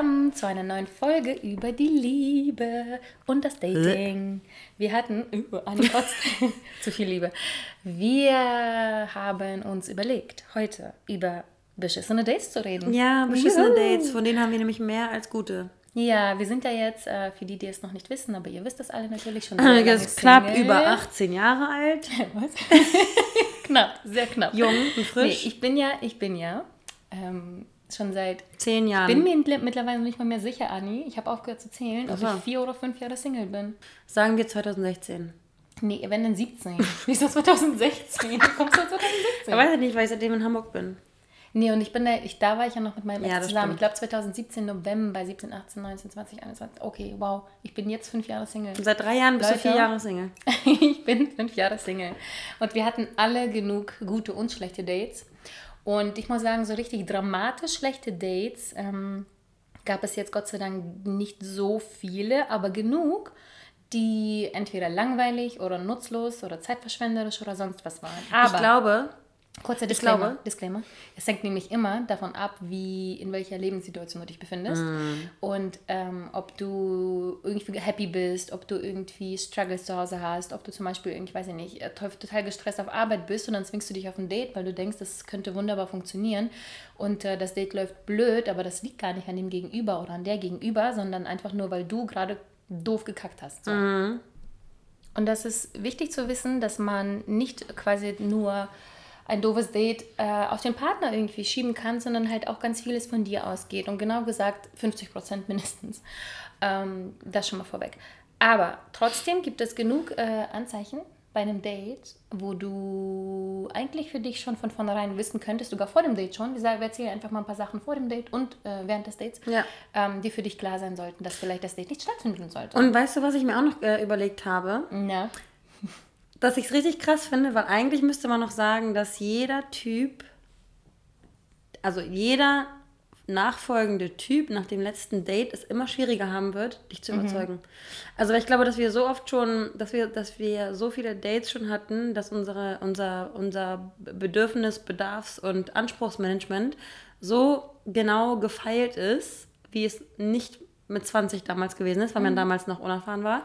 Zusammen zu einer neuen Folge über die Liebe und das Dating. Wir hatten über eine Kotz, zu viel Liebe. Wir haben uns überlegt, heute über beschissene Dates zu reden. Ja, beschissene Juhu. Dates, von denen haben wir nämlich mehr als gute. Ja, wir sind ja jetzt, äh, für die, die es noch nicht wissen, aber ihr wisst das alle natürlich schon. Jetzt knapp Single. über 18 Jahre alt, Was? knapp, sehr knapp. jung und frisch. Nee, ich bin ja, ich bin ja ähm, schon seit 10 Ich Jahren. bin mir mittl- mittlerweile nicht mal mehr sicher, Anni. Ich habe aufgehört zu zählen, ob ich vier oder fünf Jahre Single bin. Sagen wir 2016. Nee, wenn denn 17. Wieso 2016? Du kommst du 2016? Ich weiß nicht, weil ich seitdem in Hamburg bin. Nee, und ich bin da, ich, da war ich ja noch mit meinem Ja, Ex zusammen. Ich glaube 2017 November, 17, 18, 19, 20, 21. Okay, wow. Ich bin jetzt fünf Jahre Single. Und seit drei Jahren bist du vier Jahre Single. ich bin fünf Jahre Single. Und wir hatten alle genug gute und schlechte Dates. Und ich muss sagen, so richtig dramatisch schlechte Dates ähm, gab es jetzt Gott sei Dank nicht so viele, aber genug, die entweder langweilig oder nutzlos oder zeitverschwenderisch oder sonst was waren. Aber ich glaube, Kurzer Disclaimer, glaube- Disclaimer. Es hängt nämlich immer davon ab, wie in welcher Lebenssituation du dich befindest Mm. und ähm, ob du irgendwie happy bist, ob du irgendwie Struggles zu Hause hast, ob du zum Beispiel irgendwie, weiß ich nicht, äh, total gestresst auf Arbeit bist und dann zwingst du dich auf ein Date, weil du denkst, das könnte wunderbar funktionieren und äh, das Date läuft blöd, aber das liegt gar nicht an dem Gegenüber oder an der Gegenüber, sondern einfach nur, weil du gerade doof gekackt hast. So. Und das ist wichtig zu wissen, dass man nicht quasi nur ein doofes Date äh, auf den Partner irgendwie schieben kann, sondern halt auch ganz vieles von dir ausgeht. Und genau gesagt 50 Prozent mindestens. Ähm, das schon mal vorweg. Aber trotzdem gibt es genug äh, Anzeichen bei einem Date, wo du eigentlich für dich schon von vornherein wissen könntest, sogar vor dem Date schon, wir, sagen, wir erzählen einfach mal ein paar Sachen vor dem Date und äh, während des Dates, Ja. ähm, die für dich klar sein sollten, dass vielleicht das Date nicht stattfinden sollte. und weißt du, was ich mir auch noch äh, überlegt habe? ja. Dass ich es richtig krass finde, weil eigentlich müsste man noch sagen, dass jeder Typ, also jeder nachfolgende Typ nach dem letzten Date es immer schwieriger haben wird, dich zu überzeugen. Also weil ich glaube, dass wir so oft schon, dass wir, dass wir so viele Dates schon hatten, dass unsere, unser, unser Bedürfnis, Bedarfs- und Anspruchsmanagement so genau gefeilt ist, wie es nicht mit 20 damals gewesen ist, weil man damals noch unerfahren war.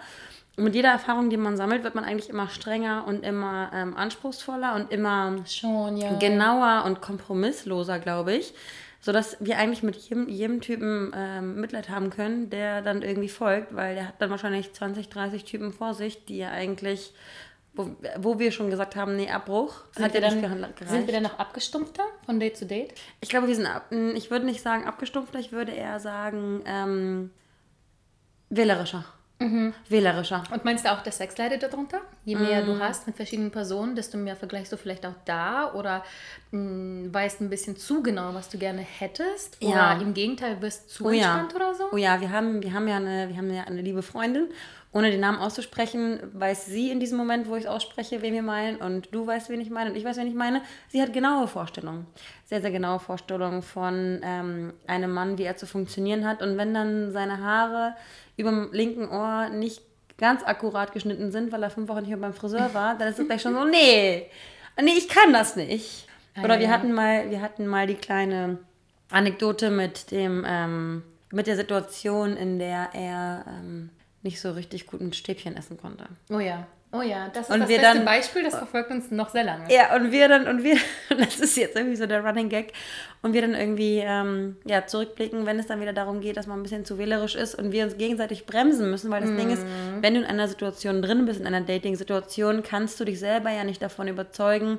Mit jeder Erfahrung, die man sammelt, wird man eigentlich immer strenger und immer ähm, anspruchsvoller und immer Schon, ja. genauer und kompromissloser, glaube ich. Sodass wir eigentlich mit jedem, jedem Typen ähm, Mitleid haben können, der dann irgendwie folgt, weil der hat dann wahrscheinlich 20, 30 Typen vor sich, die er eigentlich, wo, wo wir schon gesagt haben, nee, Abbruch, Sind hat ja nicht gehandelt- gereicht. sind wir dann noch abgestumpfter von Date zu Date? Ich glaube, wir sind ab, ich würde nicht sagen abgestumpfter, ich würde eher sagen ähm, wählerischer. Mhm. Wählerischer. Und meinst du auch, der Sex leidet darunter? Je mehr du hast mit verschiedenen Personen, desto mehr vergleichst du vielleicht auch da oder mh, weißt ein bisschen zu genau, was du gerne hättest? Oder Ja. im Gegenteil, wirst zu Oh ja. entspannt oder so? Oh ja, wir haben, wir haben ja eine, wir haben ja eine liebe Freundin. Ohne den Namen auszusprechen, weiß sie in diesem Moment, wo ich es ausspreche, wen wir meinen. Und du weißt, wen ich meine und ich weiß, wen ich meine. Sie hat genaue Vorstellungen. Sehr, sehr genaue Vorstellungen von ähm, einem Mann, wie er zu funktionieren hat. Und wenn dann seine Haare über dem linken Ohr nicht ganz akkurat geschnitten sind, weil er fünf Wochen nicht mehr beim Friseur war, dann ist es gleich schon so, nee, nee, ich kann das nicht. Oder wir hatten mal, wir hatten mal die kleine Anekdote mit dem, ähm, mit der Situation, in der er ähm, nicht so richtig gut ein Stäbchen essen konnte. Oh ja. Oh ja, das ist Und das wir beste dann- Beispiel, das verfolgt uns noch sehr lange. Ja, und wir dann, und wir, das ist jetzt irgendwie so der Running Gag, und wir dann irgendwie ähm, ja, zurückblicken, wenn es dann wieder darum geht, dass man ein bisschen zu wählerisch ist und wir uns gegenseitig bremsen müssen, weil das Ding ist, wenn du in einer Situation drin bist, in einer Dating-Situation, kannst du dich selber ja nicht davon überzeugen,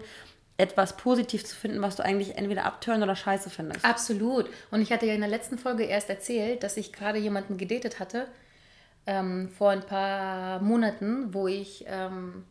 etwas positiv zu finden, was du eigentlich entweder abtören oder scheiße findest. Absolut. Und ich hatte ja in der letzten Folge erst erzählt, dass ich gerade jemanden gedatet hatte, ähm, vor ein paar Monaten, wo ich, ähm,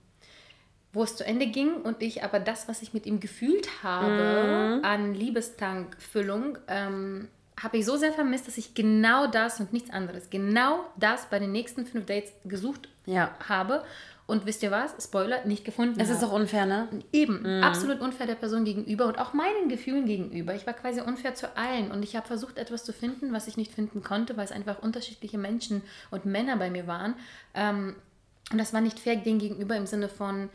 wo es zu Ende ging und ich aber das, was ich mit ihm gefühlt habe, an Liebestankfüllung, ähm, habe ich so sehr vermisst, dass ich genau das und nichts anderes, genau das bei den nächsten fünf Dates gesucht Ja. habe. Und wisst ihr was? Spoiler, nicht gefunden. Es ist auch unfair, ne? Eben, absolut unfair der Person gegenüber und auch meinen Gefühlen gegenüber. Ich war quasi unfair zu allen und ich habe versucht, etwas zu finden, was ich nicht finden konnte, weil es einfach unterschiedliche Menschen und Männer bei mir waren. Ähm, und das war nicht fair denen gegenüber im Sinne von,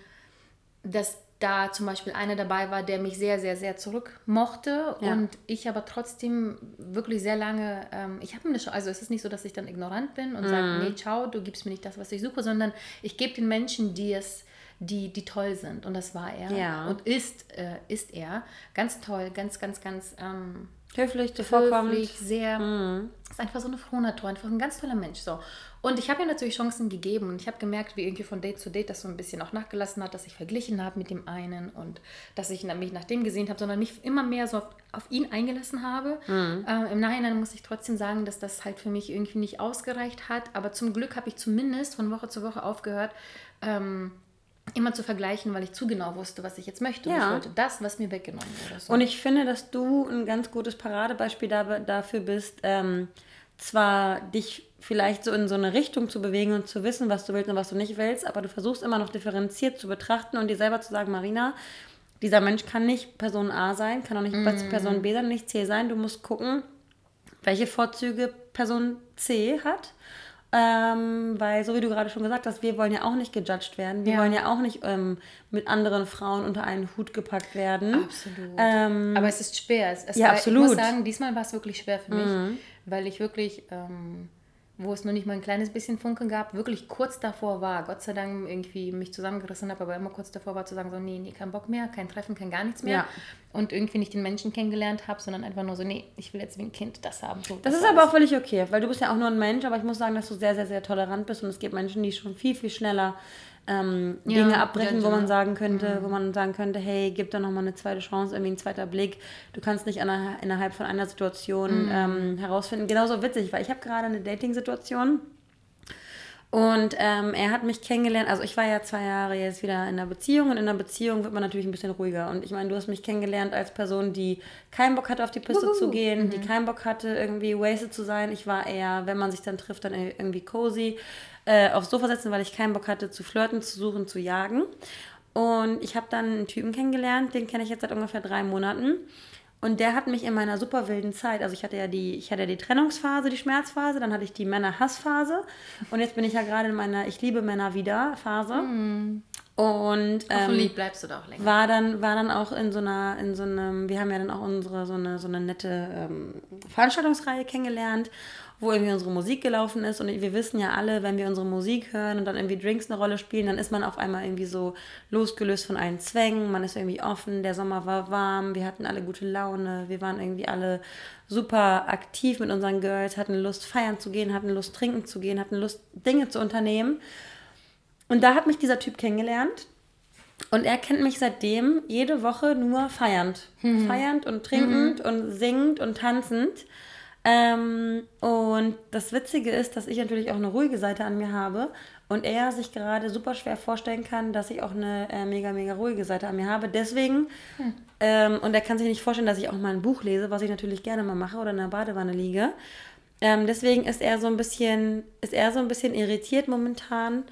dass da zum Beispiel einer dabei war, der mich sehr, sehr, sehr zurück mochte Ja. und ich aber trotzdem wirklich sehr lange, ähm, ich habe mir das schon, also es ist nicht so, dass ich dann ignorant bin und sage, nee, ciao, du gibst mir nicht das, was ich suche, sondern ich gebe den Menschen, die es, die, die toll sind und das war er Ja. und ist, äh, ist er. Ganz toll, ganz, ganz, ganz ähm, Höflich, zuvorkommend. höflich, sehr, ist einfach so eine frohe Natur, einfach ein ganz toller Mensch. So. Und ich habe ihm natürlich Chancen gegeben und ich habe gemerkt, wie irgendwie von Date zu Date das so ein bisschen auch nachgelassen hat, dass ich verglichen habe mit dem einen und dass ich mich nach dem gesehen habe, sondern mich immer mehr so auf, auf ihn eingelassen habe. Ähm, Im Nachhinein muss ich trotzdem sagen, dass das halt für mich irgendwie nicht ausgereicht hat, aber zum Glück habe ich zumindest von Woche zu Woche aufgehört, ähm, immer zu vergleichen, weil ich zu genau wusste, was ich jetzt möchte. Und Ja. ich wollte das, was mir weggenommen wurde. So. Und ich finde, dass du ein ganz gutes Paradebeispiel da, dafür bist, ähm, zwar dich vielleicht so in so eine Richtung zu bewegen und zu wissen, was du willst und was du nicht willst, aber du versuchst immer noch differenziert zu betrachten und dir selber zu sagen, Marina, dieser Mensch kann nicht Person A sein, kann auch nicht Person B sein, nicht C sein. Du musst gucken, welche Vorzüge Person C hat. Ähm, weil, so wie du gerade schon gesagt hast, wir wollen ja auch nicht gejudged werden. Wir Ja. wollen ja auch nicht ähm, mit anderen Frauen unter einen Hut gepackt werden. Absolut. Ähm, Aber es ist schwer. Es, es Ja, war, absolut. Ich muss sagen, diesmal war es wirklich schwer für mich, weil ich wirklich, ähm, wo es nur nicht mal ein kleines bisschen Funken gab, wirklich kurz davor war, Gott sei Dank irgendwie mich zusammengerissen habe, aber immer kurz davor war zu sagen, so, nee, nee, kein Bock mehr, kein Treffen, kein gar nichts mehr. Ja. Und irgendwie nicht den Menschen kennengelernt habe, sondern einfach nur so, nee, ich will jetzt wie ein Kind das haben. So, Das ist war aber auch völlig okay, weil du bist ja auch nur ein Mensch, aber ich muss sagen, dass du sehr, sehr, sehr tolerant bist und es gibt Menschen, die schon viel, viel schneller ähm, Ja, Dinge abbrechen, wo judgen. man sagen könnte, wo man sagen könnte, hey, gib doch nochmal eine zweite Chance, irgendwie ein zweiter Blick. Du kannst nicht inner- innerhalb von einer Situation ähm, herausfinden. Genauso witzig, weil ich habe gerade eine Dating-Situation und ähm, er hat mich kennengelernt, also ich war ja zwei Jahre jetzt wieder in einer Beziehung und in einer Beziehung wird man natürlich ein bisschen ruhiger. Und ich meine, du hast mich kennengelernt als Person, die keinen Bock hatte, auf die Piste zu gehen, die keinen Bock hatte, irgendwie wasted zu sein. Ich war eher, wenn man sich dann trifft, dann irgendwie cozy, äh, aufs Sofa setzen, weil ich keinen Bock hatte, zu flirten, zu suchen, zu jagen. Und ich habe dann einen Typen kennengelernt, den kenne ich jetzt seit ungefähr drei Monaten. Und der hat mich in meiner super wilden Zeit, also ich hatte ja die, ich hatte ja die Trennungsphase, die Schmerzphase, dann hatte ich die Männer-Hassphase und jetzt bin ich ja gerade in meiner Ich liebe Männer wieder Phase. Und Hoffentlich ähm, bleibst du da auch länger. war dann, war dann auch in so einer, in so einem, wir haben ja dann auch unsere, so eine, so eine nette ähm, Veranstaltungsreihe kennengelernt, wo irgendwie unsere Musik gelaufen ist. Und wir wissen ja alle, wenn wir unsere Musik hören und dann irgendwie Drinks eine Rolle spielen, dann ist man auf einmal irgendwie so losgelöst von allen Zwängen. Man ist irgendwie offen, der Sommer war warm, wir hatten alle gute Laune, wir waren irgendwie alle super aktiv mit unseren Girls, hatten Lust feiern zu gehen, hatten Lust trinken zu gehen, hatten Lust Dinge zu unternehmen. Und da hat mich dieser Typ kennengelernt. Und er kennt mich seitdem jede Woche nur feiernd. Feiernd und trinkend und singend und tanzend. Ähm, und das Witzige ist, dass ich natürlich auch eine ruhige Seite an mir habe und er sich gerade super schwer vorstellen kann, dass ich auch eine äh, mega, mega ruhige Seite an mir habe. Deswegen, ähm, und er kann sich nicht vorstellen, dass ich auch mal ein Buch lese, was ich natürlich gerne mal mache oder in der Badewanne liege. Ähm, deswegen ist er so ein bisschen, ist er so ein bisschen irritiert momentan.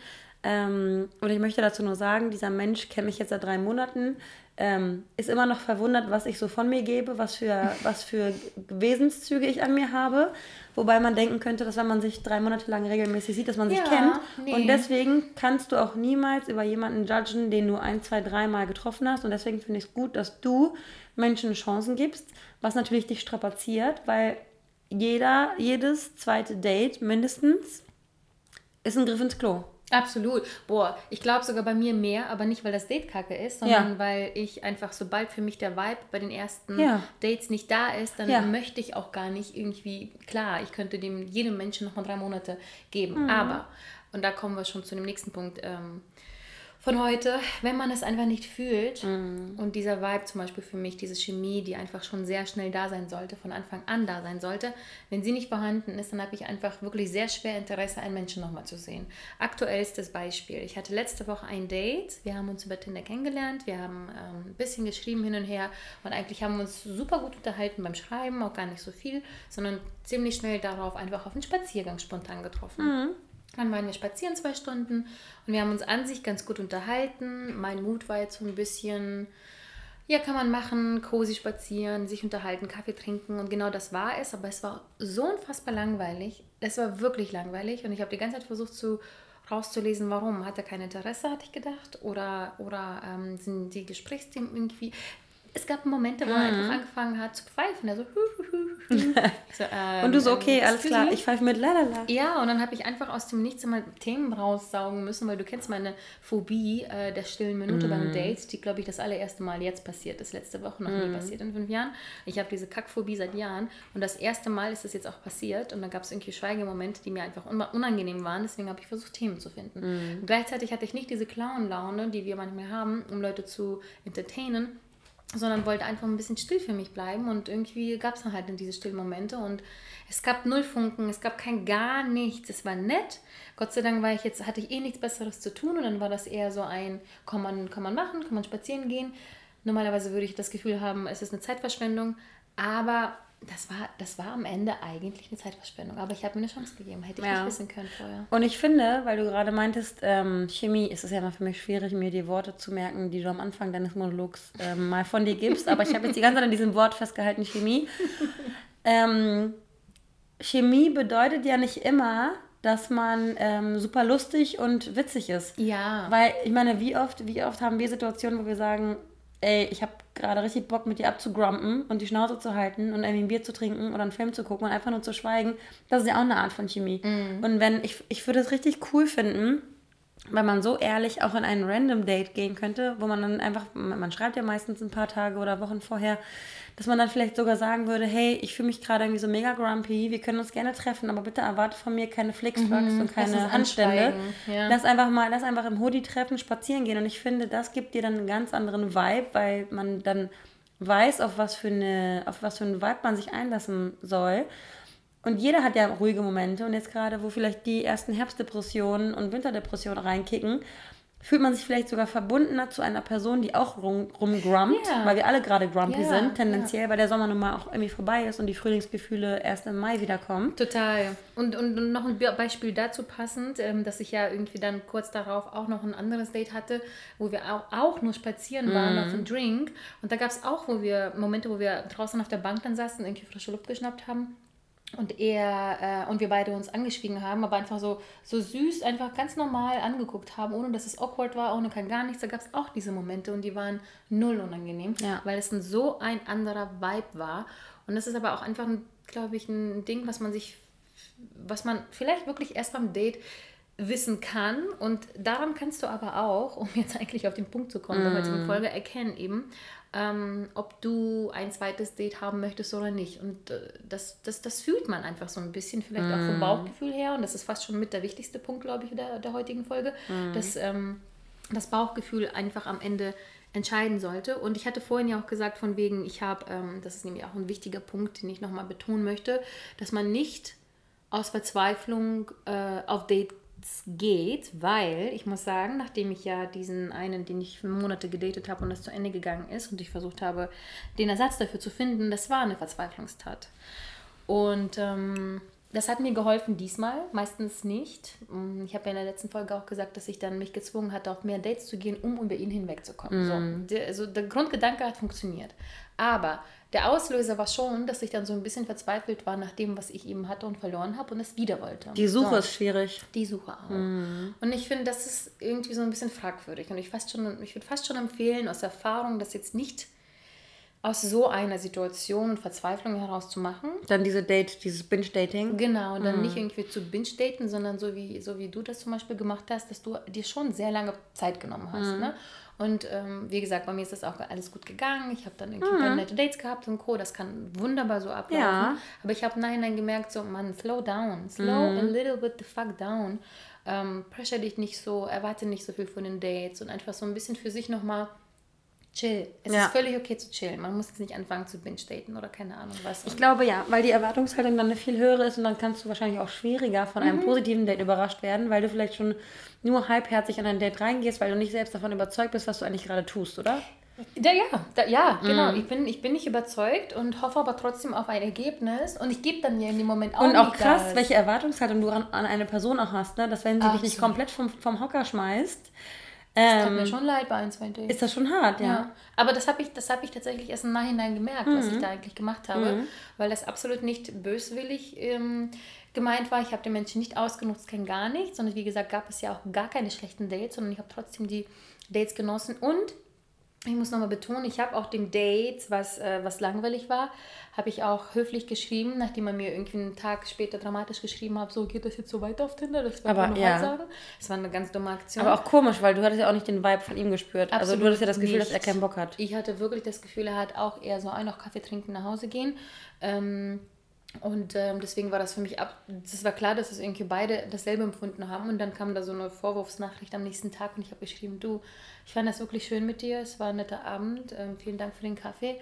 Ähm, und ich möchte dazu nur sagen, dieser Mensch kennt mich jetzt seit drei Monaten, ähm, ist immer noch verwundert, was ich so von mir gebe, was für, was für Wesenszüge ich an mir habe. Wobei man denken könnte, dass wenn man sich drei Monate lang regelmäßig sieht, dass man sich Ja, kennt. nee. Und deswegen kannst du auch niemals über jemanden judgen, den du ein, zwei, dreimal getroffen hast. Und deswegen finde ich es gut, dass du Menschen Chancen gibst, was natürlich dich strapaziert, weil jeder, jedes zweite Date mindestens ist ein Griff ins Klo. Absolut. Boah, ich glaube sogar bei mir mehr, aber nicht, weil das Date kacke ist, sondern Ja. weil ich einfach, sobald für mich der Vibe bei den ersten Ja. Dates nicht da ist, dann Ja. möchte ich auch gar nicht irgendwie, klar, ich könnte dem jedem Menschen nochmal drei Monate Mhm. geben, aber, und da kommen wir schon zu dem nächsten Punkt, ähm, von heute, wenn man es einfach nicht fühlt mhm. und dieser Vibe zum Beispiel für mich, diese Chemie, die einfach schon sehr schnell da sein sollte, von Anfang an da sein sollte, wenn sie nicht vorhanden ist, dann habe ich einfach wirklich sehr schwer Interesse, einen Menschen nochmal zu sehen. Aktuellstes Beispiel, ich hatte letzte Woche ein Date, wir haben uns über Tinder kennengelernt, wir haben ähm, ein bisschen geschrieben hin und her und eigentlich haben wir uns super gut unterhalten beim Schreiben, auch gar nicht so viel, sondern ziemlich schnell darauf einfach auf einen Spaziergang spontan getroffen. Mhm. Dann waren wir spazieren zwei Stunden und wir haben uns an sich ganz gut unterhalten. Mein Mut war jetzt so ein bisschen, ja, kann man machen, cozy spazieren, sich unterhalten, Kaffee trinken und genau das war es. Aber es war so unfassbar langweilig. Es war wirklich langweilig und ich habe die ganze Zeit versucht zu rauszulesen, warum. Hat er kein Interesse, hatte ich gedacht? Oder, oder ähm, sind die Gesprächsthemen irgendwie es gab Momente, wo mhm. er einfach angefangen hat zu pfeifen. Also, so, ähm, und du so, okay, alles klar, ich pfeife mit lalala. Ja, und dann habe ich einfach aus dem Nichts immer Themen raussaugen müssen, weil du kennst meine Phobie äh, der stillen Minute mhm. beim Date, die, glaube ich, das allererste Mal jetzt passiert ist, letzte Woche noch mhm. nie passiert in fünf Jahren. Ich habe diese Kackphobie seit Jahren und das erste Mal ist das jetzt auch passiert und dann gab es irgendwie Schweigemomente, die mir einfach unangenehm waren, deswegen habe ich versucht, Themen zu finden. Mhm. Gleichzeitig hatte ich nicht diese Clown-Laune, die wir manchmal haben, um Leute zu entertainen, sondern wollte einfach ein bisschen still für mich bleiben und irgendwie gab es dann halt diese stillen Momente und es gab null Funken, es gab kein gar nichts, es war nett. Gott sei Dank war ich jetzt, hatte ich eh nichts Besseres zu tun und dann war das eher so ein, kann man, kann man machen, kann man spazieren gehen. Normalerweise würde ich das Gefühl haben, es ist eine Zeitverschwendung, aber das war, das war am Ende eigentlich eine Zeitverschwendung. Aber ich habe mir eine Chance gegeben. Hätte ich ja. nicht wissen können vorher. Und ich finde, weil du gerade meintest, ähm, Chemie, ist es ja immer für mich schwierig, mir die Worte zu merken, die du am Anfang deines Monologs ähm, mal von dir gibst. Aber ich habe jetzt die ganze Zeit an diesem Wort festgehalten, Chemie. ähm, Chemie bedeutet ja nicht immer, dass man ähm, super lustig und witzig ist. Ja. Weil, ich meine, wie oft, wie oft haben wir Situationen, wo wir sagen, ey, ich habe gerade richtig Bock mit dir abzugrumpen und die Schnauze zu halten und irgendwie ein Bier zu trinken oder einen Film zu gucken und einfach nur zu schweigen, das ist ja auch eine Art von Chemie. Mm. Und wenn, ich, ich würde es richtig cool finden, weil man so ehrlich auch in ein Random Date gehen könnte, wo man dann einfach, man schreibt ja meistens ein paar Tage oder Wochen vorher, dass man dann vielleicht sogar sagen würde, hey, ich fühle mich gerade irgendwie so mega grumpy, wir können uns gerne treffen, aber bitte erwarte von mir keine Flixbugs mhm, und keine Handstände. Ja. Lass einfach mal, lass einfach im Hoodie treffen, spazieren gehen und ich finde, das gibt dir dann einen ganz anderen Vibe, weil man dann weiß, auf was für eine, auf was für einen Vibe man sich einlassen soll. Und jeder hat ja ruhige Momente und jetzt gerade, wo vielleicht die ersten Herbstdepressionen und Winterdepressionen reinkicken, fühlt man sich vielleicht sogar verbundener zu einer Person, die auch rum, rumgrumpt, ja. weil wir alle gerade grumpy ja, sind, tendenziell, ja. weil der Sommer nun mal auch irgendwie vorbei ist und die Frühlingsgefühle erst im Mai wiederkommen. Total. Und, und, noch ein Beispiel dazu passend, ähm, dass ich ja irgendwie dann kurz darauf auch noch ein anderes Date hatte, wo wir auch, auch nur spazieren waren mm. auf einen Drink. Und da gab es auch, wo wir Momente, wo wir draußen auf der Bank dann saßen, irgendwie frische Luft geschnappt haben und er äh, und wir beide uns angeschwiegen haben, aber einfach so, so süß, einfach ganz normal angeguckt haben, ohne dass es awkward war, ohne kein gar nichts. Da gab es auch diese Momente und die waren null unangenehm, ja. weil es ein, so ein anderer Vibe war. Und das ist aber auch einfach, glaube ich, ein Ding, was man sich, was man vielleicht wirklich erst beim Date wissen kann. Und daran kannst du aber auch, um jetzt eigentlich auf den Punkt zu kommen, mm. der heutigen Folge, erkennen eben, ähm, ob du ein zweites Date haben möchtest oder nicht. Und äh, das, das, das fühlt man einfach so ein bisschen, vielleicht mm. auch vom mhm. Bauchgefühl her. Und das ist fast schon mit der wichtigste Punkt, glaube ich, der, der heutigen Folge, mm. dass ähm, das Bauchgefühl einfach am Ende entscheiden sollte. Und ich hatte vorhin ja auch gesagt, von wegen, ich habe, ähm, das ist nämlich auch ein wichtiger Punkt, den ich nochmal betonen möchte, dass man nicht aus Verzweiflung äh, auf Date geht, weil ich muss sagen, nachdem ich ja diesen einen, den ich Monate gedatet habe und das zu Ende gegangen ist und ich versucht habe, den Ersatz dafür zu finden, das war eine Verzweiflungstat. Und ähm, das hat mir geholfen diesmal, meistens nicht. Mm, ich habe ja in der letzten Folge auch gesagt, dass ich dann mich gezwungen hatte, auf mehr Dates zu gehen, um über ihn hinwegzukommen. Mm. So, mhm. also der Grundgedanke hat funktioniert. Aber der Auslöser war schon, dass ich dann so ein bisschen verzweifelt war nach dem, was ich eben hatte und verloren habe und es wieder wollte. Die Suche so. ist schwierig. Die Suche auch. Mhm. Und ich finde, das ist irgendwie so ein bisschen fragwürdig. Und ich, ich würde fast schon empfehlen, aus Erfahrung, das jetzt nicht aus so einer Situation und Verzweiflung heraus zu machen. Dann diese Date, dieses Binge-Dating. Genau, und dann Mhm. nicht irgendwie zu binge-daten, sondern so wie, so wie du das zum Beispiel gemacht hast, dass du dir schon sehr lange Zeit genommen hast. Mhm. Ne? Und ähm, wie gesagt, bei mir ist das auch alles gut gegangen. Ich habe dann irgendwie Mhm. nette Dates gehabt und Co. Das kann wunderbar so ablaufen. Ja. Aber ich habe Nachhinein gemerkt, so, man, slow down. Slow Mhm. a little bit the fuck down. Ähm, pressure dich nicht so, erwarte nicht so viel von den Dates und einfach so ein bisschen für sich nochmal chill. Es Ja. ist völlig okay zu chillen. Man muss jetzt nicht anfangen zu binge-daten oder keine Ahnung was. Ich glaube ja, weil die Erwartungshaltung dann eine viel höhere ist und dann kannst du wahrscheinlich auch schwieriger von Mhm. einem positiven Date überrascht werden, weil du vielleicht schon nur halbherzig an ein Date reingehst, weil du nicht selbst davon überzeugt bist, was du eigentlich gerade tust, oder? Ja, ja, da, ja, Mhm. genau. Ich, bin, ich bin nicht überzeugt und hoffe aber trotzdem auf ein Ergebnis. Und ich gebe dann ja in dem Moment auch Und auch krass, Gas. welche Erwartungshaltung du an, an eine Person auch hast, ne? dass wenn sie dich nicht Absolut. komplett vom, vom Hocker schmeißt, Das tut mir ähm, schon leid bei ein, zwei Dates. ist das schon hart, ja. Ja, aber das habe ich, das hab ich tatsächlich erst im Nachhinein gemerkt, was ich da eigentlich gemacht habe, weil das absolut nicht böswillig ähm, gemeint war. Ich habe den Menschen nicht ausgenutzt, kein gar nichts, sondern wie gesagt, gab es ja auch gar keine schlechten Dates, sondern ich habe trotzdem die Dates genossen und ich muss nochmal betonen, ich habe auch dem Dates, was, äh, was langweilig war, habe ich auch höflich geschrieben, nachdem er mir irgendwie einen Tag später dramatisch geschrieben hat, so geht das jetzt so weiter auf Tinder, das war Aber, ja. Sagen. Das war eine ganz dumme Aktion. Aber auch komisch, weil du hattest ja auch nicht den Vibe von ihm gespürt. also du Absolut hattest ja das Gefühl, dass er nicht. keinen Bock hat. Ich hatte wirklich das Gefühl, er hat auch eher so ein noch Kaffee trinken, nach Hause gehen. Ähm, und ähm, deswegen war das für mich ab. Es war klar, dass es irgendwie beide dasselbe empfunden haben. Und dann kam da so eine Vorwurfsnachricht am nächsten Tag und ich habe geschrieben: Du, ich fand das wirklich schön mit dir. Es war ein netter Abend. Ähm, vielen Dank für den Kaffee.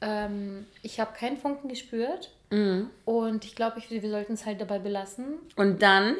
Ähm, ich habe keinen Funken gespürt. Mhm. Und ich glaube, ich, wir sollten es halt dabei belassen. Und dann,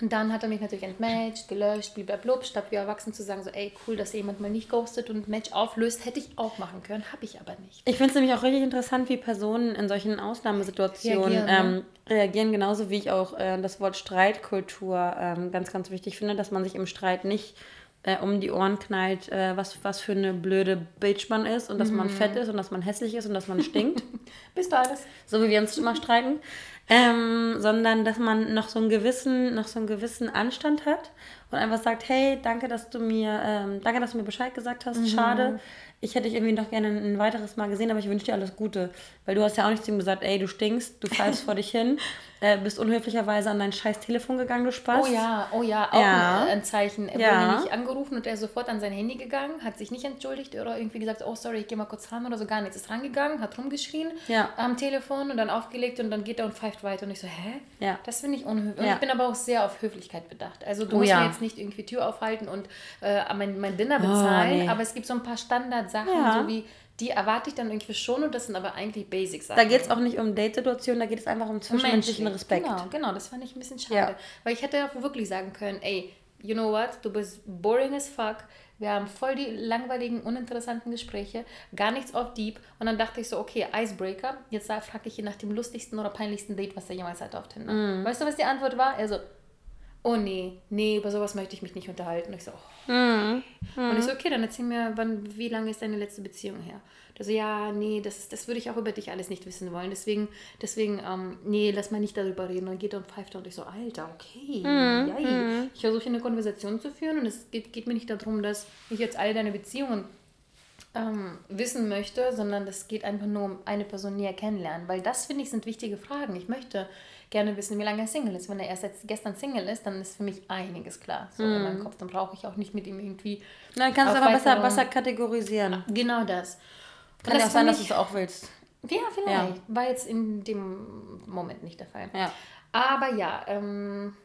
Und dann hat er mich natürlich entmatcht, gelöscht, blablabla, statt wie erwachsen zu sagen, so, ey, cool, dass jemand mal nicht ghostet und ein Match auflöst, hätte ich auch machen können, habe ich aber nicht. ich finde es nämlich auch richtig interessant, wie Personen in solchen Ausnahmesituationen Reagieren, ne? ähm, reagieren genauso wie ich auch äh, das Wort Streitkultur ähm, ganz, ganz wichtig finde, dass man sich im Streit nicht äh, um die Ohren knallt, äh, was, was für eine blöde Bitch man ist und dass man fett ist und dass man hässlich ist und dass man stinkt. Bist du alles? so wie wir uns immer streiten, ähm, sondern dass man noch so einen gewissen, noch so einen gewissen Anstand hat und einfach sagt, hey, danke, dass du mir, ähm, danke, dass du mir Bescheid gesagt hast. Schade, ich hätte dich irgendwie noch gerne ein weiteres Mal gesehen, aber ich wünsche dir alles Gute, weil du hast ja auch nicht zu ihm gesagt, ey, du stinkst, du fallst vor dich hin, äh, bist unhöflicherweise an dein scheiß Telefon gegangen, du Spaß. Oh ja, oh ja, auch Ja. Ein, ein Zeichen. Er Ja. wurde nicht angerufen und er ist sofort an sein Handy gegangen, hat sich nicht entschuldigt oder irgendwie gesagt, oh sorry, ich gehe mal kurz ran oder so, gar nichts. Ist rangegangen, hat rumgeschrien Ja. am Telefon und dann aufgelegt und dann geht er und pfeift weiter und ich so, hä? Ja. Das finde ich unhöflich. Und Ja. ich bin aber auch sehr auf Höflichkeit bedacht. Also du Oh musst mir jetzt nicht irgendwie Tür aufhalten und äh, mein, mein Dinner bezahlen, nee. aber es gibt so ein paar Standardsachen, so wie, die erwarte ich dann irgendwie schon und das sind aber eigentlich Basic-Sachen. Da geht es auch nicht um Date-Situationen, da geht es einfach um zwischenmenschlichen Menschlich. Respekt. Genau, genau, das fand ich ein bisschen schade. Ja. Weil ich hätte auch wirklich sagen können, ey, you know what, du bist boring as fuck. Wir haben voll die langweiligen, uninteressanten Gespräche, gar nichts auf Deep. Und dann dachte ich so, okay, Icebreaker. Jetzt frage ich ihn nach dem lustigsten oder peinlichsten Date, was er jemals hatte auf Tinder. Mhm. Weißt du, was die Antwort war? Er so, oh nee, nee, über sowas möchte ich mich nicht unterhalten. Und ich so, oh. Mhm. Und ich so, okay, dann erzähl mir, wann, wie lange ist deine letzte Beziehung her? Der so, ja, nee, das, das würde ich auch über dich alles nicht wissen wollen. Deswegen, deswegen ähm, nee, lass mal nicht darüber reden. Und dann geht er und pfeift und ich so, Alter, okay, yay. Ich versuche eine Konversation zu führen und es geht, geht mir nicht darum, dass ich jetzt all deine Beziehungen ähm, wissen möchte, sondern es geht einfach nur um eine Person näher kennenlernen. Weil das, finde ich, sind wichtige Fragen. Ich möchte gerne wissen, wie lange er Single ist. Wenn er erst jetzt gestern Single ist, dann ist für mich einiges klar. So in meinem Kopf. Dann brauche ich auch nicht mit ihm irgendwie. Dann kannst du aber besser, besser kategorisieren. Genau das. Kann ja auch sein, dass du mich- es auch willst. Ja, vielleicht. War jetzt in dem Moment nicht der Fall. Ja. Aber ja, ähm,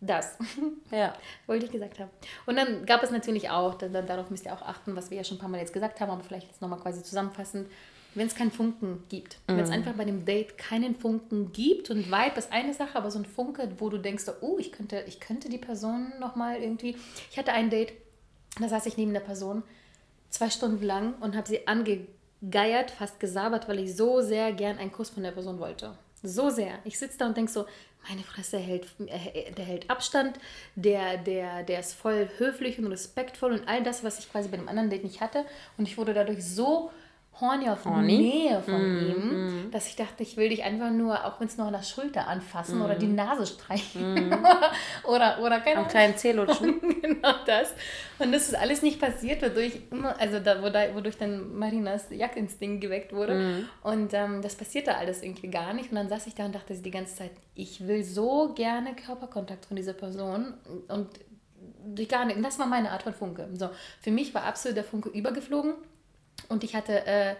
das Ja. wollte ich gesagt haben. Und dann gab es natürlich auch, dann, dann, darauf müsst ihr auch achten, was wir ja schon ein paar Mal jetzt gesagt haben, aber vielleicht jetzt nochmal quasi zusammenfassend, wenn es keinen Funken gibt. Wenn es einfach bei dem Date keinen Funken gibt und Vibe ist eine Sache, aber so ein Funke, wo du denkst, oh, ich könnte, ich könnte die Person nochmal irgendwie. Ich hatte ein Date, da saß ich neben der Person zwei Stunden lang und habe sie angegeiert, fast gesabert, weil ich so sehr gern einen Kuss von der Person wollte. So sehr. Ich sitze da und denke so, meine Fresse, der hält, er- der hält Abstand, der, der, der ist voll höflich und respektvoll und all das, was ich quasi bei dem anderen Date nicht hatte. Und ich wurde dadurch so horny auf horny. Nähe von mm, ihm, mm. dass ich dachte, ich will dich einfach nur, auch wenn es nur an der Schulter anfassen mm. oder die Nase streichen mm. oder, oder keine Am kleinen Zeh lutschen. genau das. Und das ist alles nicht passiert, wodurch, also da, wodurch dann Marinas Jagdinstinkt geweckt wurde. Mm. Und ähm, das passierte alles irgendwie gar nicht. Und dann saß ich da und dachte die ganze Zeit, ich will so gerne Körperkontakt von dieser Person und durch gar nicht. Und das war meine Art von Funke. So, für mich war absolut der Funke übergeflogen. Und ich hatte äh,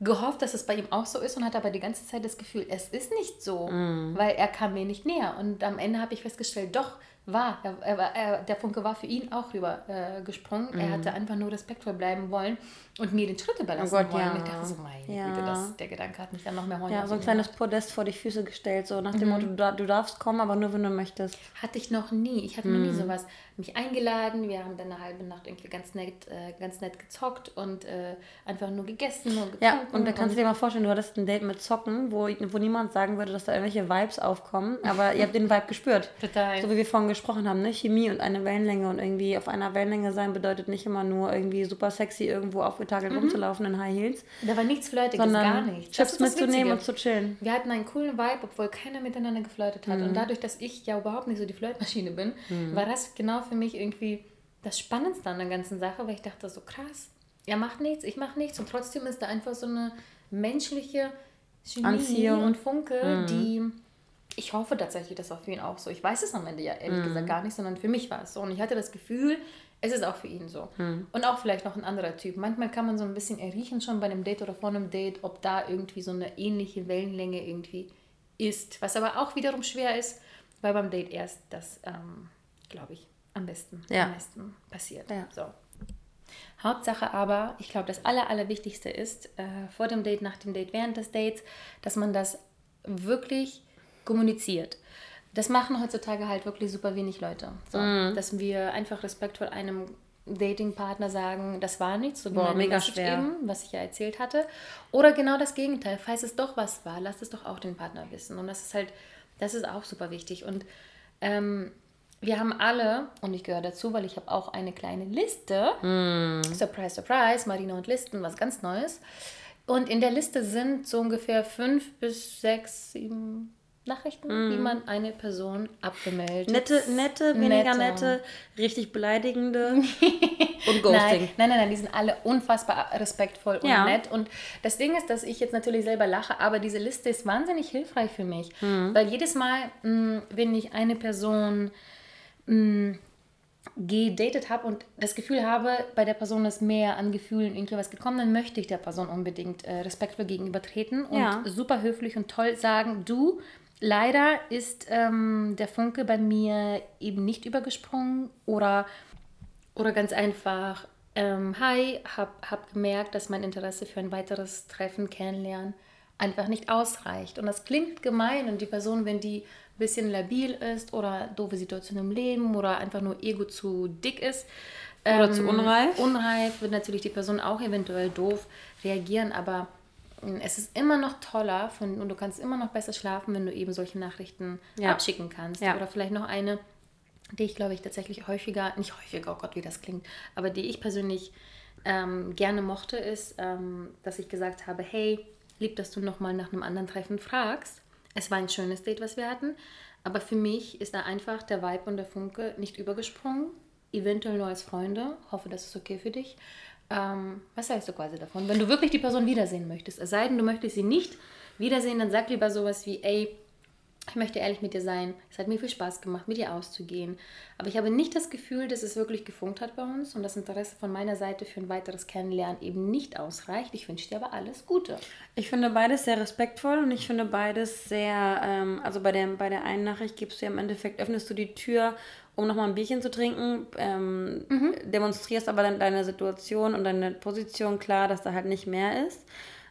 gehofft, dass es bei ihm auch so ist und hatte aber die ganze Zeit das Gefühl, es ist nicht so, mm. weil er kam mir nicht näher. Und am Ende habe ich festgestellt, doch, war. Er, er, er, der Funke war für ihn auch rüber äh, gesprungen. Mm. Er mhm. hatte einfach nur respektvoll bleiben wollen und mir den Schritt überlassen oh Gott, wollen. Ja. ich dachte so, meine ja. Güte, das, der Gedanke hat mich dann noch mehr horny. Ja, so ein kleines gemacht. Podest vor die Füße gestellt, so nach dem mhm. Motto, du, du, darfst kommen, aber nur, wenn du möchtest. Hatte ich noch nie. Ich hatte mm. noch nie mhm. sowas. Mich eingeladen, wir haben dann eine halbe Nacht irgendwie ganz nett, äh, ganz nett gezockt und äh, einfach nur gegessen und getrunken. Ja, und da kannst du dir mal vorstellen, du hattest ein Date mit Zocken, wo, wo niemand sagen würde, dass da irgendwelche Vibes aufkommen, aber ihr habt den Vibe gespürt. Total. So wie wir vorhin gesprochen haben, ne? Chemie und eine Wellenlänge und irgendwie auf einer Wellenlänge sein bedeutet nicht immer nur irgendwie super sexy irgendwo aufgetakelt mhm. rumzulaufen in High Heels. Da war nichts Flirtiges, gar nichts. Chips mitzunehmen und zu chillen. Wir hatten einen coolen Vibe, obwohl keiner miteinander geflirtet hat. Mhm. Und dadurch, dass ich ja überhaupt nicht so die Flirtmaschine bin, mhm. war das genau für mich irgendwie das Spannendste an der ganzen Sache, weil ich dachte so krass, er macht nichts, ich mache nichts und trotzdem ist da einfach so eine menschliche Chemie Anziehung. und Funke, mhm. die ich hoffe tatsächlich, das war für ihn auch so. Ich weiß es am Ende ja ehrlich mhm. gesagt gar nicht, sondern für mich war es so. Und ich hatte das Gefühl, es ist auch für ihn so. Mhm. Und auch vielleicht noch ein anderer Typ. Manchmal kann man so ein bisschen erriechen schon bei einem Date oder vor einem Date, ob da irgendwie so eine ähnliche Wellenlänge irgendwie ist. Was aber auch wiederum schwer ist, weil beim Date erst das, ähm, glaube ich, am besten, ja. am besten passiert. Ja. So. Hauptsache aber, ich glaube, das Aller, Allerwichtigste ist, äh, vor dem Date, nach dem Date, während des Dates, dass man das wirklich kommuniziert. Das machen heutzutage halt wirklich super wenig Leute. So, mm. Dass wir einfach respektvoll einem Datingpartner sagen, das war nichts, so Boah, mega schwer. Eben, was ich ja erzählt hatte. Oder genau das Gegenteil, falls es doch was war, lass es doch auch den Partner wissen. Und das ist halt, das ist auch super wichtig. Und ähm, wir haben alle, und ich gehöre dazu, weil ich habe auch eine kleine Liste. Mm. Surprise, surprise, Marina und Listen, was ganz Neues. Und in der Liste sind so ungefähr fünf bis sechs, sieben, Nachrichten, mm. wie man eine Person abgemeldet. Nette, nette, weniger nette, nette richtig beleidigende und Ghosting. Nein, nein, nein, nein, die sind alle unfassbar respektvoll und ja. nett. Und das Ding ist, dass ich jetzt natürlich selber lache, aber diese Liste ist wahnsinnig hilfreich für mich. Mm. Weil jedes Mal, mh, mm, wenn ich eine Person mh, mm, gedatet habe und das Gefühl habe, bei der Person ist mehr an Gefühlen irgendwie was gekommen, dann möchte ich der Person unbedingt äh, respektvoll gegenübertreten und ja. super höflich und toll sagen, du, Leider ist ähm, der Funke bei mir eben nicht übergesprungen oder, oder ganz einfach, ähm, hi, hab, hab gemerkt, dass mein Interesse für ein weiteres Treffen, Kennenlernen einfach nicht ausreicht. Und das klingt gemein und die Person, wenn die ein bisschen labil ist oder doofe Situation im Leben oder einfach nur Ego zu dick ist, oder ähm, zu unreif. Unreif wird natürlich die Person auch eventuell doof reagieren, aber es ist immer noch toller von, und du kannst immer noch besser schlafen, wenn du eben solche Nachrichten ja. abschicken kannst. Ja. Oder vielleicht noch eine, die ich glaube ich tatsächlich häufiger, nicht häufiger, oh Gott, wie das klingt, aber die ich persönlich ähm, gerne mochte, ist, ähm, dass ich gesagt habe, hey, lieb, dass du nochmal nach einem anderen Treffen fragst. Es war ein schönes Date, was wir hatten, aber für mich ist da einfach der Vibe und der Funke nicht übergesprungen. Eventuell nur als Freunde. Hoffe, das ist okay für dich. Ähm, was hältst du quasi davon? Wenn du wirklich die Person wiedersehen möchtest, es sei denn, du möchtest sie nicht wiedersehen, dann sag lieber sowas wie, ey, ich möchte ehrlich mit dir sein. Es hat mir viel Spaß gemacht, mit dir auszugehen. Aber ich habe nicht das Gefühl, dass es wirklich gefunkt hat bei uns und das Interesse von meiner Seite für ein weiteres Kennenlernen eben nicht ausreicht. Ich wünsche dir aber alles Gute. Ich finde beides sehr respektvoll und ich finde beides sehr, ähm, also bei der, bei der einen Nachricht gibst du ja im Endeffekt, öffnest du die Tür um nochmal ein Bierchen zu trinken, ähm, mhm. demonstrierst aber dann deine Situation und deine Position klar, dass da halt nicht mehr ist.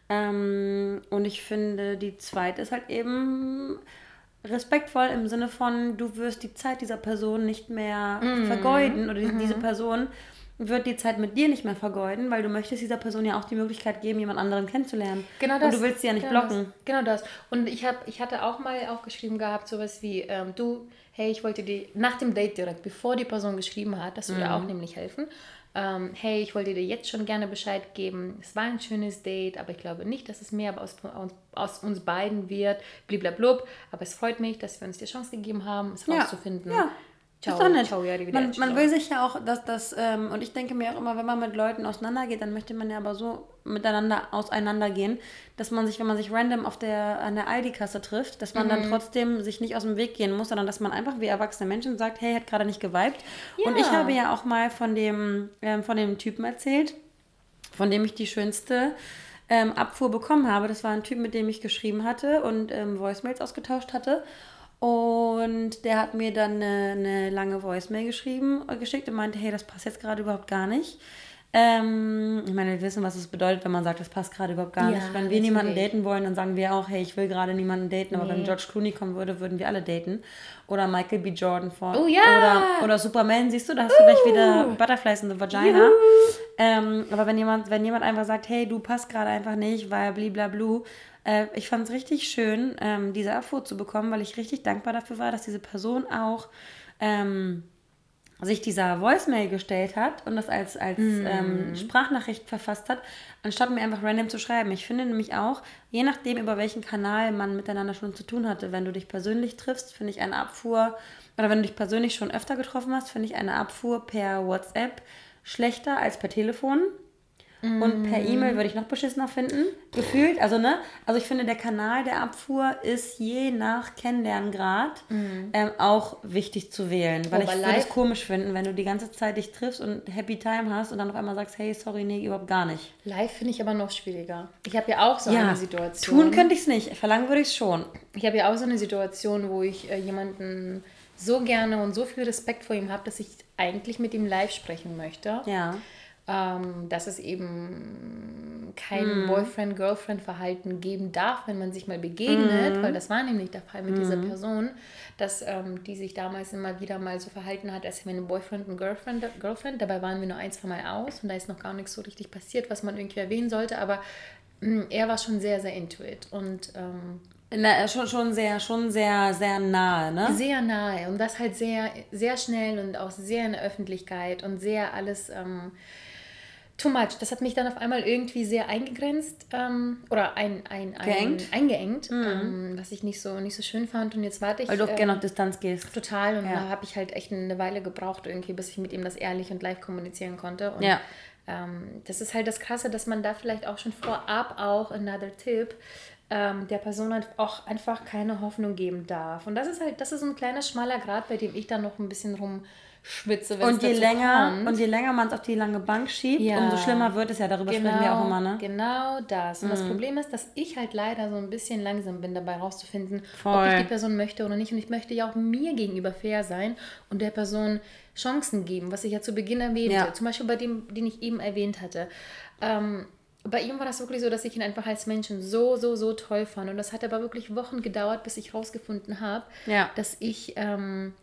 Ähm, und ich finde, die zweite ist halt eben respektvoll im Sinne von, du wirst die Zeit dieser Person nicht mehr mhm. vergeuden oder mhm. diese Person wird die Zeit mit dir nicht mehr vergeuden, weil du möchtest dieser Person ja auch die Möglichkeit geben, jemand anderen kennenzulernen. Genau das. Und du willst sie ja nicht genau blocken. Das, genau das. Und ich, hab, ich hatte auch mal aufgeschrieben gehabt, sowas wie, ähm, du, hey, ich wollte dir nach dem Date direkt, bevor die Person geschrieben hat, das würde Mhm. auch nämlich helfen. Ähm, hey, ich wollte dir jetzt schon gerne Bescheid geben. Es war ein schönes Date, aber ich glaube nicht, dass es mehr aus, aus, aus uns beiden wird. Bliblablub. Aber es freut mich, dass wir uns die Chance gegeben haben, es Ja. rauszufinden. Ja. Ciao, ist doch nett. ciao, ja, man, man will sich ja auch, dass das, ähm, und ich denke mir auch immer, wenn man mit Leuten auseinandergeht, dann möchte man ja aber so miteinander auseinandergehen, dass man sich, wenn man sich random auf der, an der Aldi-Kasse trifft, dass man Mhm. dann trotzdem sich nicht aus dem Weg gehen muss, sondern dass man einfach wie erwachsene Menschen sagt, hey, hat gerade nicht geweibt. Und ich Ja. habe ja auch mal von dem, ähm, von dem Typen erzählt, von dem ich die schönste ähm, Abfuhr bekommen habe. Das war ein Typ, mit dem ich geschrieben hatte und ähm, Voicemails ausgetauscht hatte. Und der hat mir dann eine, eine lange Voicemail geschrieben, geschickt und meinte, hey, das passt jetzt gerade überhaupt gar nicht. Ähm, ich meine, wir wissen, was es bedeutet, wenn man sagt, das passt gerade überhaupt gar Ja, nicht. Wenn wir niemanden natürlich. daten wollen, dann sagen wir auch, hey, ich will gerade niemanden daten. Aber wenn Nee. George Clooney kommen würde, würden wir alle daten. Oder Michael B. Jordan vor. Oh ja! Oder, oder Superman, siehst du, da hast du gleich wieder Butterflies in the Vagina. Ähm, aber wenn jemand, wenn jemand einfach sagt, hey, du passt gerade einfach nicht, weil bliblablu, äh, ich fand es richtig schön, ähm, diese Abfuhr zu bekommen, weil ich richtig dankbar dafür war, dass diese Person auch ähm, sich dieser Voicemail gestellt hat und das als, als ähm, Sprachnachricht verfasst hat, anstatt mir einfach random zu schreiben. Ich finde nämlich auch, je nachdem, über welchen Kanal man miteinander schon zu tun hatte, wenn du dich persönlich triffst, finde ich eine Abfuhr, oder wenn du dich persönlich schon öfter getroffen hast, finde ich eine Abfuhr per WhatsApp schlechter als per Telefon. Und per E-Mail würde ich noch beschissener finden, gefühlt. Also, ne? Also ich finde, der Kanal der Abfuhr ist je nach Kennenlerngrad ähm, auch wichtig zu wählen. Weil Oh, ich würde es komisch finden, wenn du die ganze Zeit dich triffst und Happy Time hast und dann auf einmal sagst, hey, sorry, nee, überhaupt gar nicht. Live finde ich aber noch schwieriger. Ich habe ja auch so eine Situation. tun könnte ich es nicht. Verlangen würde ich es schon. Ich habe ja auch so eine Situation, wo ich äh, jemanden so gerne und so viel Respekt vor ihm habe, dass ich eigentlich mit ihm live sprechen möchte. Ja. Ähm, dass es eben kein Mhm. Boyfriend-Girlfriend-Verhalten geben darf, wenn man sich mal begegnet, Mhm. weil das war nämlich der Fall mit dieser Person, dass ähm, die sich damals immer wieder mal so verhalten hat, als wäre eine Boyfriend und Girlfriend, Girlfriend. Dabei waren wir nur ein, zwei Mal aus und da ist noch gar nichts so richtig passiert, was man irgendwie erwähnen sollte, aber mh, er war schon sehr, sehr into it und ähm, Na, schon, schon sehr, schon sehr, sehr nahe, ne? sehr nahe und das halt sehr, sehr schnell und auch sehr in der Öffentlichkeit und sehr alles ähm, too much. Das hat mich dann auf einmal irgendwie sehr eingegrenzt ähm, oder ein, ein, ein, Geengt? eingeengt, ähm, was ich nicht so, nicht so schön fand. Und jetzt warte ich. Weil du auch ähm, gerne auf Distanz gehst. Total und Ja. da habe ich halt echt eine Weile gebraucht irgendwie, bis ich mit ihm das ehrlich und live kommunizieren konnte. Und Ja. ähm, das ist halt das Krasse, dass man da vielleicht auch schon vorab auch, another Tipp, ähm, der Person halt auch einfach keine Hoffnung geben darf. Und das ist halt, das ist ein kleiner schmaler Grad, bei dem ich dann noch ein bisschen rumschwitze, wenn Und je länger, kommt. und je länger man es auf die lange Bank schiebt, Ja. umso schlimmer wird es ja. Darüber sprechen wir auch immer, ne? Genau das. Und das Problem ist, dass ich halt leider so ein bisschen langsam bin, dabei rauszufinden, ob Voll. ich die Person möchte oder nicht. Und ich möchte ja auch mir gegenüber fair sein und der Person Chancen geben, was ich ja zu Beginn erwähnte. Ja. Zum Beispiel bei dem, den ich eben erwähnt hatte. Ähm, bei ihm war das wirklich so, dass ich ihn einfach als Menschen so, so, so toll fand. Und das hat aber wirklich Wochen gedauert, bis ich rausgefunden habe, Ja. dass ich ähm,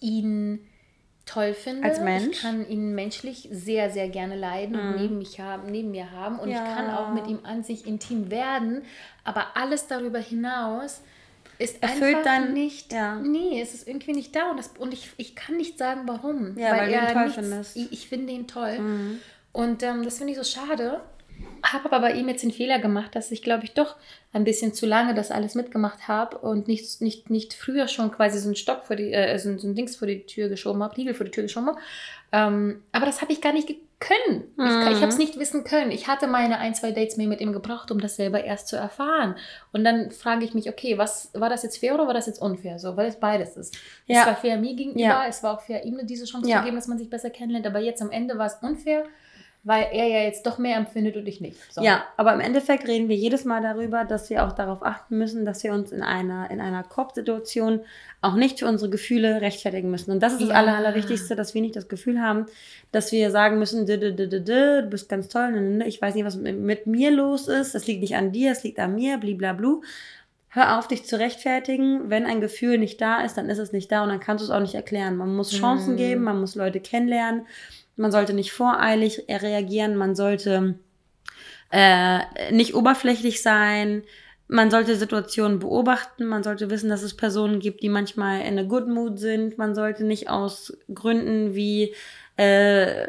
ihn toll finde. Als Mensch? Ich kann ihn menschlich sehr, sehr gerne leiden und neben, mich haben, neben mir haben. Und Mhm. Ja. ich kann auch mit ihm an sich intim werden. Aber alles darüber hinaus ist Erfüllt einfach dein- nicht. ja. Nee, es ist irgendwie nicht da. Und, das, und ich, ich kann nicht sagen, warum. Ja, weil ihn toll nichts-. Mhm. Ich, ich finde ihn toll. Und ähm, das finde ich so schade. Habe aber bei ihm jetzt den Fehler gemacht, dass ich, glaube ich, doch ein bisschen zu lange das alles mitgemacht habe und nicht, nicht, nicht früher schon quasi so einen Stock vor die, äh, so, ein- so ein Dings vor die Tür geschoben habe, Riegel vor die Tür geschoben habe. Ähm, aber das habe ich gar nicht können. Ich, ich habe es nicht wissen können. Ich hatte meine ein, zwei Dates mehr mit ihm gebraucht, um das selber erst zu erfahren. Und dann frage ich mich, okay, was war das jetzt fair oder war das jetzt unfair? So, weil es beides ist. Ja. Es war fair mir gegenüber, Ja. es war auch fair, ihm diese Chance Ja. zu geben, dass man sich besser kennenlernt. Aber jetzt am Ende war es unfair, weil er ja jetzt doch mehr empfindet und ich nicht. So. Ja, aber im Endeffekt reden wir jedes Mal darüber, dass wir auch darauf achten müssen, dass wir uns in einer, in einer Korb-Situation auch nicht für unsere Gefühle rechtfertigen müssen. Und das ist das Ja. Aller, Allerwichtigste, dass wir nicht das Gefühl haben, dass wir sagen müssen, "Dü, dü, dü, dü, dü, du bist ganz toll, ich weiß nicht, was mit, mir los ist, das liegt nicht an dir, es liegt an mir, bliblablu. Hör auf, dich zu rechtfertigen. Wenn ein Gefühl nicht da ist, dann ist es nicht da und dann kannst du es auch nicht erklären. Man muss Chancen geben, man muss Leute kennenlernen. Man sollte nicht voreilig reagieren, man sollte äh, nicht oberflächlich sein, man sollte Situationen beobachten, man sollte wissen, dass es Personen gibt, die manchmal in a good mood sind. Man sollte nicht aus Gründen wie äh,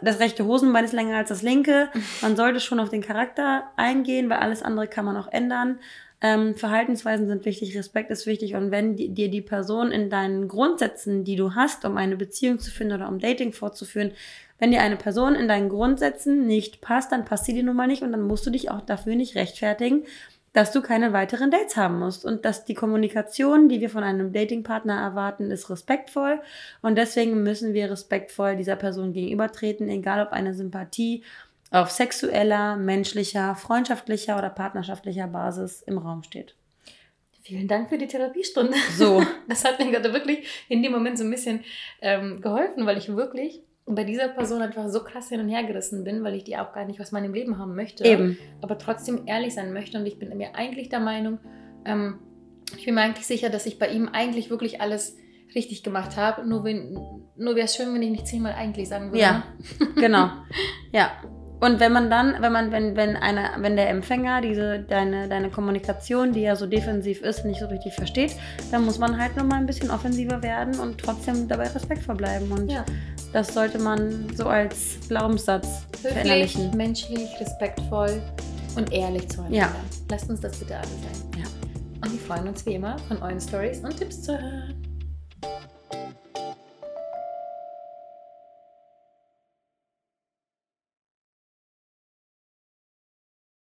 das rechte Hosenbein ist länger als das linke. Man sollte schon auf den Charakter eingehen, weil alles andere kann man auch ändern. Ähm, Verhaltensweisen sind wichtig, Respekt ist wichtig. Und wenn die, dir die Person in deinen Grundsätzen, die du hast, um eine Beziehung zu finden oder um Dating fortzuführen, wenn dir eine Person in deinen Grundsätzen nicht passt, dann passt sie dir nun mal nicht. Und dann musst du dich auch dafür nicht rechtfertigen, dass du keine weiteren Dates haben musst. Und dass die Kommunikation, die wir von einem Datingpartner erwarten, ist respektvoll. Und deswegen müssen wir respektvoll dieser Person gegenübertreten, egal ob eine Sympathie auf sexueller, menschlicher, freundschaftlicher oder partnerschaftlicher Basis im Raum steht. Vielen Dank für die Therapiestunde. So. Das hat mir gerade wirklich in dem Moment so ein bisschen ähm, geholfen, weil ich wirklich bei dieser Person einfach so krass hin und her gerissen bin, weil ich die auch gar nicht aus meinem Leben haben möchte. Eben. Aber trotzdem ehrlich sein möchte. Und ich bin mir eigentlich der Meinung, ähm, ich bin mir eigentlich sicher, dass ich bei ihm eigentlich wirklich alles richtig gemacht habe. Nur, nur wäre es schön, wenn ich nicht zehnmal eigentlich sagen würde. Ja, genau. Ja. Und wenn man dann, wenn man, wenn, wenn eine, wenn der Empfänger diese, deine, deine Kommunikation, die ja so defensiv ist, nicht so richtig versteht, dann muss man halt nochmal ein bisschen offensiver werden und trotzdem dabei respektvoll bleiben. Und ja. das sollte man so als Glaubenssatz Höflich, verinnerlichen. menschlich, respektvoll und ehrlich zueinander. Ja. Lasst uns das bitte alle sein. Ja. Und wir freuen uns wie immer, von euren Stories und Tipps zu hören.